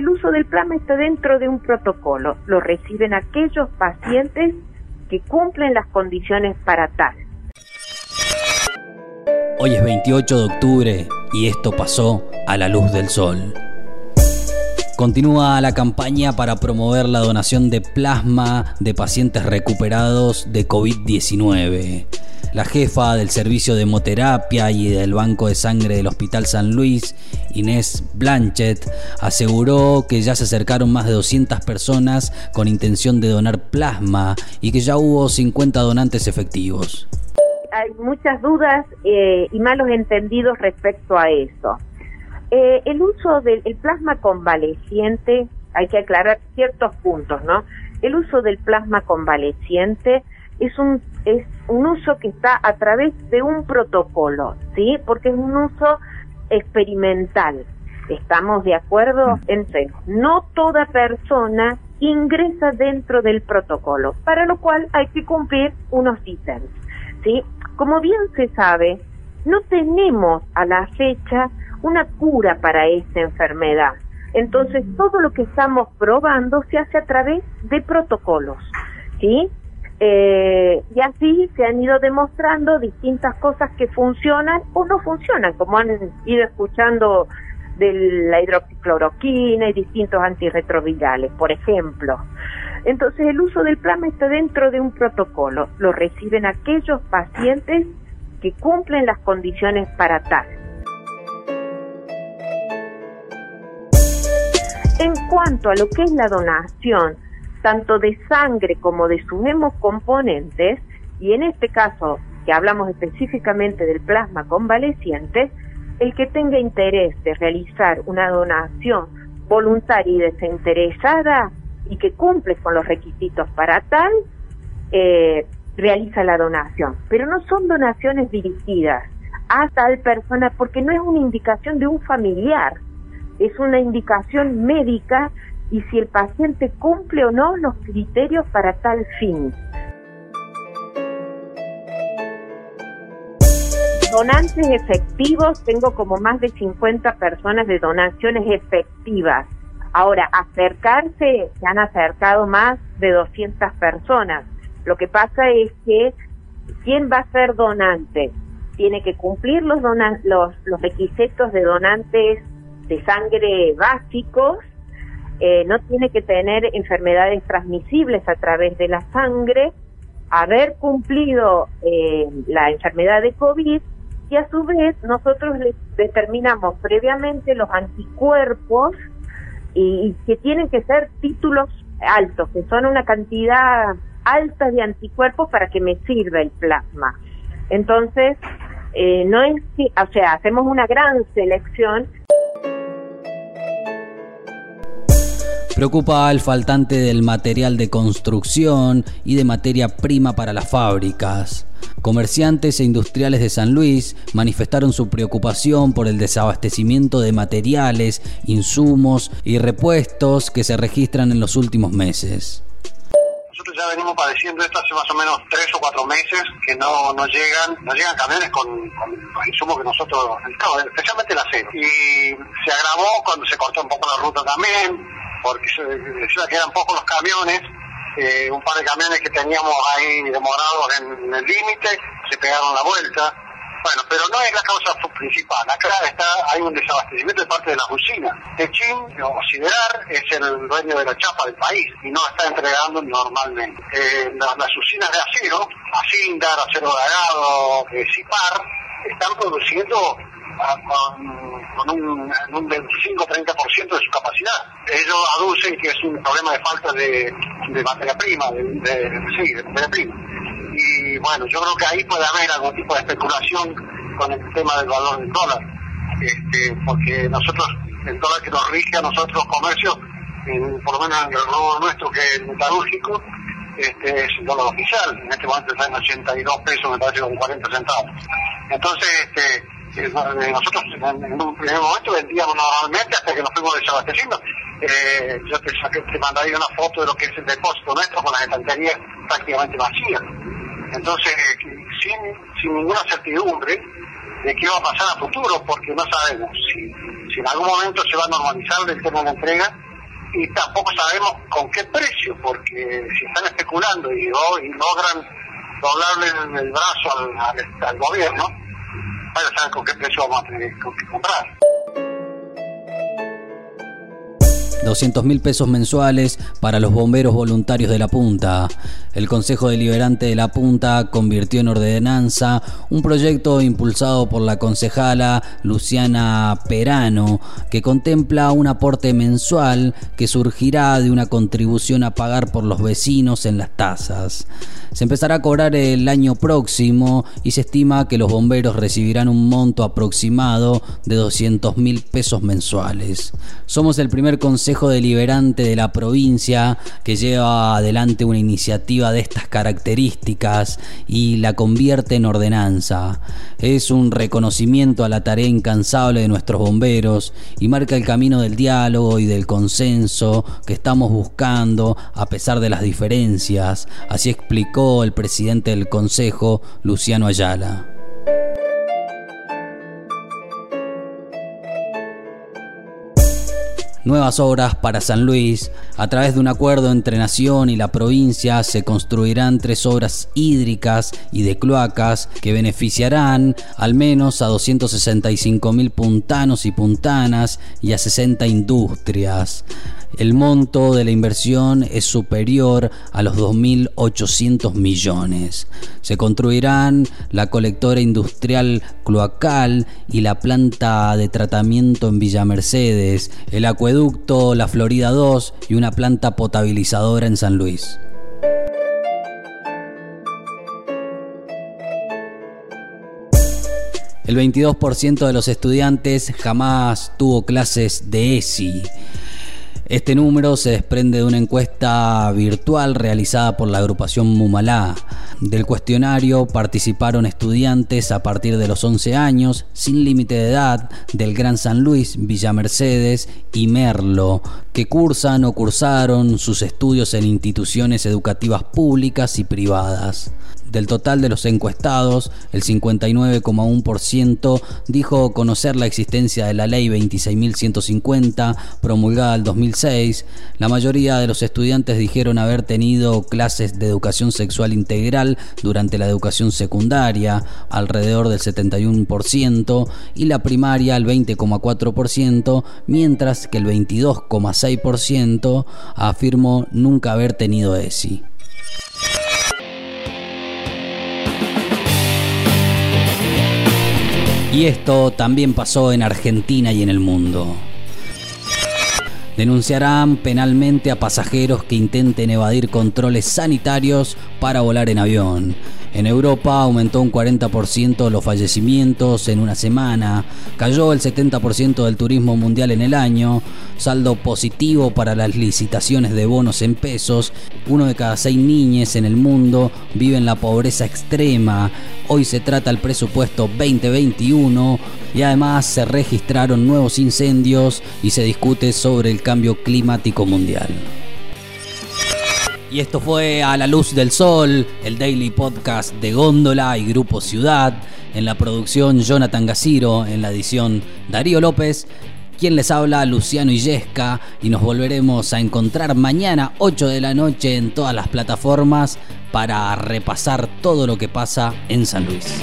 el uso del plasma está dentro de un protocolo. Lo reciben aquellos pacientes que cumplen las condiciones para tal. Hoy es 28 de octubre y esto pasó a la luz del sol. Continúa la campaña para promover la donación de plasma de pacientes recuperados de COVID-19. La jefa del servicio de hemoterapia y del Banco de Sangre del Hospital San Luis, Inés Blanchet, aseguró que ya se acercaron más de 200 personas con intención de donar plasma y que ya hubo 50 donantes efectivos. Hay muchas dudas eh, y malos entendidos respecto a eso. Eh, el uso del plasma convaleciente, hay que aclarar ciertos puntos, ¿no? El uso del plasma convaleciente es un es un uso que está a través de un protocolo, ¿sí? Porque es un uso experimental. ¿Estamos de acuerdo? Entonces, no toda persona ingresa dentro del protocolo, para lo cual hay que cumplir unos ítems, ¿sí? Como bien se sabe, no tenemos a la fecha una cura para esta enfermedad. Entonces, todo lo que estamos probando se hace a través de protocolos, ¿sí? Eh, y así se han ido demostrando distintas cosas que funcionan o no funcionan, como han ido escuchando de la hidroxicloroquina y distintos antirretrovirales, por ejemplo. Entonces el uso del plasma está dentro de un protocolo. Lo reciben aquellos pacientes que cumplen las condiciones para tal. En cuanto a lo que es la donación, tanto de sangre como de sus hemocomponentes, y en este caso, que hablamos específicamente del plasma convaleciente, el que tenga interés de realizar una donación voluntaria y desinteresada y que cumple con los requisitos para tal, eh, realiza la donación. Pero no son donaciones dirigidas a tal persona porque no es una indicación de un familiar, es una indicación médica y si el paciente cumple o no los criterios para tal fin. Donantes efectivos, tengo como más de 50 personas de donaciones efectivas. Ahora, acercarse, se han acercado más de 200 personas. Lo que pasa es que, ¿quién va a ser donante? Tiene que cumplir los, los, requisitos de donantes de sangre básicos eh, no tiene que tener enfermedades transmisibles a través de la sangre, haber cumplido eh, la enfermedad de COVID y a su vez nosotros les determinamos previamente los anticuerpos y, que tienen que ser títulos altos, que son una cantidad alta de anticuerpos para que me sirva el plasma. Entonces, eh, no es que, o sea, hacemos una gran selección Preocupa al faltante del material de construcción y de materia prima para las fábricas. Comerciantes e industriales de San Luis manifestaron su preocupación por el desabastecimiento de materiales, insumos y repuestos que se registran en los últimos meses. Nosotros ya venimos padeciendo esto hace más o menos tres o cuatro meses que no, no llegan no llegan camiones con, los insumos que nosotros necesitamos, especialmente el acero. Y se agravó cuando se cortó un poco la ruta también, porque decía que eran pocos los camiones, eh, un par de camiones que teníamos ahí demorados en, el límite, se pegaron la vuelta. Bueno, pero no es la causa principal. Acá está, hay un desabastecimiento de parte de las usinas. Techín o Siderar es el dueño de la chapa del país y no está entregando normalmente. Eh, las, usinas de acero, Asindar, Acero Dragado, eh, Cipar, están produciendo con, un, un 25-30% de su capacidad. Ellos aducen que es un problema de falta de, materia prima, de, sí, de materia prima. Y bueno, yo creo que ahí puede haber algún tipo de especulación con el tema del valor del dólar, este, porque nosotros, el dólar que nos rige a nosotros los comercios, por lo menos en el robo nuestro que es metalúrgico, este, es el dólar oficial, en este momento está en 82 pesos, me parece con 40 centavos. Entonces, este, nosotros en un primer momento vendíamos normalmente hasta que nos fuimos desabasteciendo. Eh, yo te, saqué, te mandaría una foto de lo que es el depósito nuestro con las estanterías prácticamente vacías. Entonces, sin, sin ninguna certidumbre de qué va a pasar a futuro, porque no sabemos si, si en algún momento se va a normalizar el tema de la entrega y tampoco sabemos con qué precio, porque si están especulando y, logran doblarle el, brazo al, gobierno, vaya a saber con qué precio vamos a tener que comprar. 200 mil pesos mensuales para los bomberos voluntarios de la Punta. El Consejo Deliberante de la Punta convirtió en ordenanza un proyecto impulsado por la concejala Luciana Perano que contempla un aporte mensual que surgirá de una contribución a pagar por los vecinos en las tasas. Se empezará a cobrar el año próximo y se estima que los bomberos recibirán un monto aproximado de 200 mil pesos mensuales. Somos el primer consejo deliberante de la provincia que lleva adelante una iniciativa de estas características y la convierte en ordenanza. Es un reconocimiento a la tarea incansable de nuestros bomberos y marca el camino del diálogo y del consenso que estamos buscando a pesar de las diferencias. Así explicó el presidente del Consejo, Luciano Ayala. Nuevas obras para San Luis. A través de un acuerdo entre Nación y la provincia se construirán tres obras hídricas y de cloacas que beneficiarán al menos a 265 mil puntanos y puntanas y a 60 industrias. El monto de la inversión es superior a los 2.800 millones. Se construirán la colectora industrial cloacal y la planta de tratamiento en Villa Mercedes, el acueducto La Florida 2 y una planta potabilizadora en San Luis. El 22% de los estudiantes jamás tuvo clases de ESI. Este número se desprende de una encuesta virtual realizada por la agrupación Mumalá. Del cuestionario participaron estudiantes a partir de los 11 años, sin límite de edad, del Gran San Luis, Villa Mercedes y Merlo, que cursan o cursaron sus estudios en instituciones educativas públicas y privadas. Del total de los encuestados, el 59,1% dijo conocer la existencia de la ley 26.150 promulgada en 2006. La mayoría de los estudiantes dijeron haber tenido clases de educación sexual integral durante la educación secundaria, alrededor del 71%, y la primaria el 20,4%, mientras que el 22,6% afirmó nunca haber tenido ESI. Y esto también pasó en Argentina y en el mundo. Denunciarán penalmente a pasajeros que intenten evadir controles sanitarios para volar en avión. En Europa aumentó un 40% los fallecimientos en una semana, cayó el 70% del turismo mundial en el año, saldo positivo para las licitaciones de bonos en pesos, uno de cada seis niñas en el mundo vive en la pobreza extrema, hoy se trata el presupuesto 2021 y además se registraron nuevos incendios y se discute sobre el cambio climático mundial. Y esto fue A la Luz del Sol, el daily podcast de Góndola y Grupo Ciudad. En la producción Jonathan Gaciro, en la edición Darío López. Quien les habla, Luciano Illesca, y nos volveremos a encontrar mañana 8 de la noche en todas las plataformas para repasar todo lo que pasa en San Luis.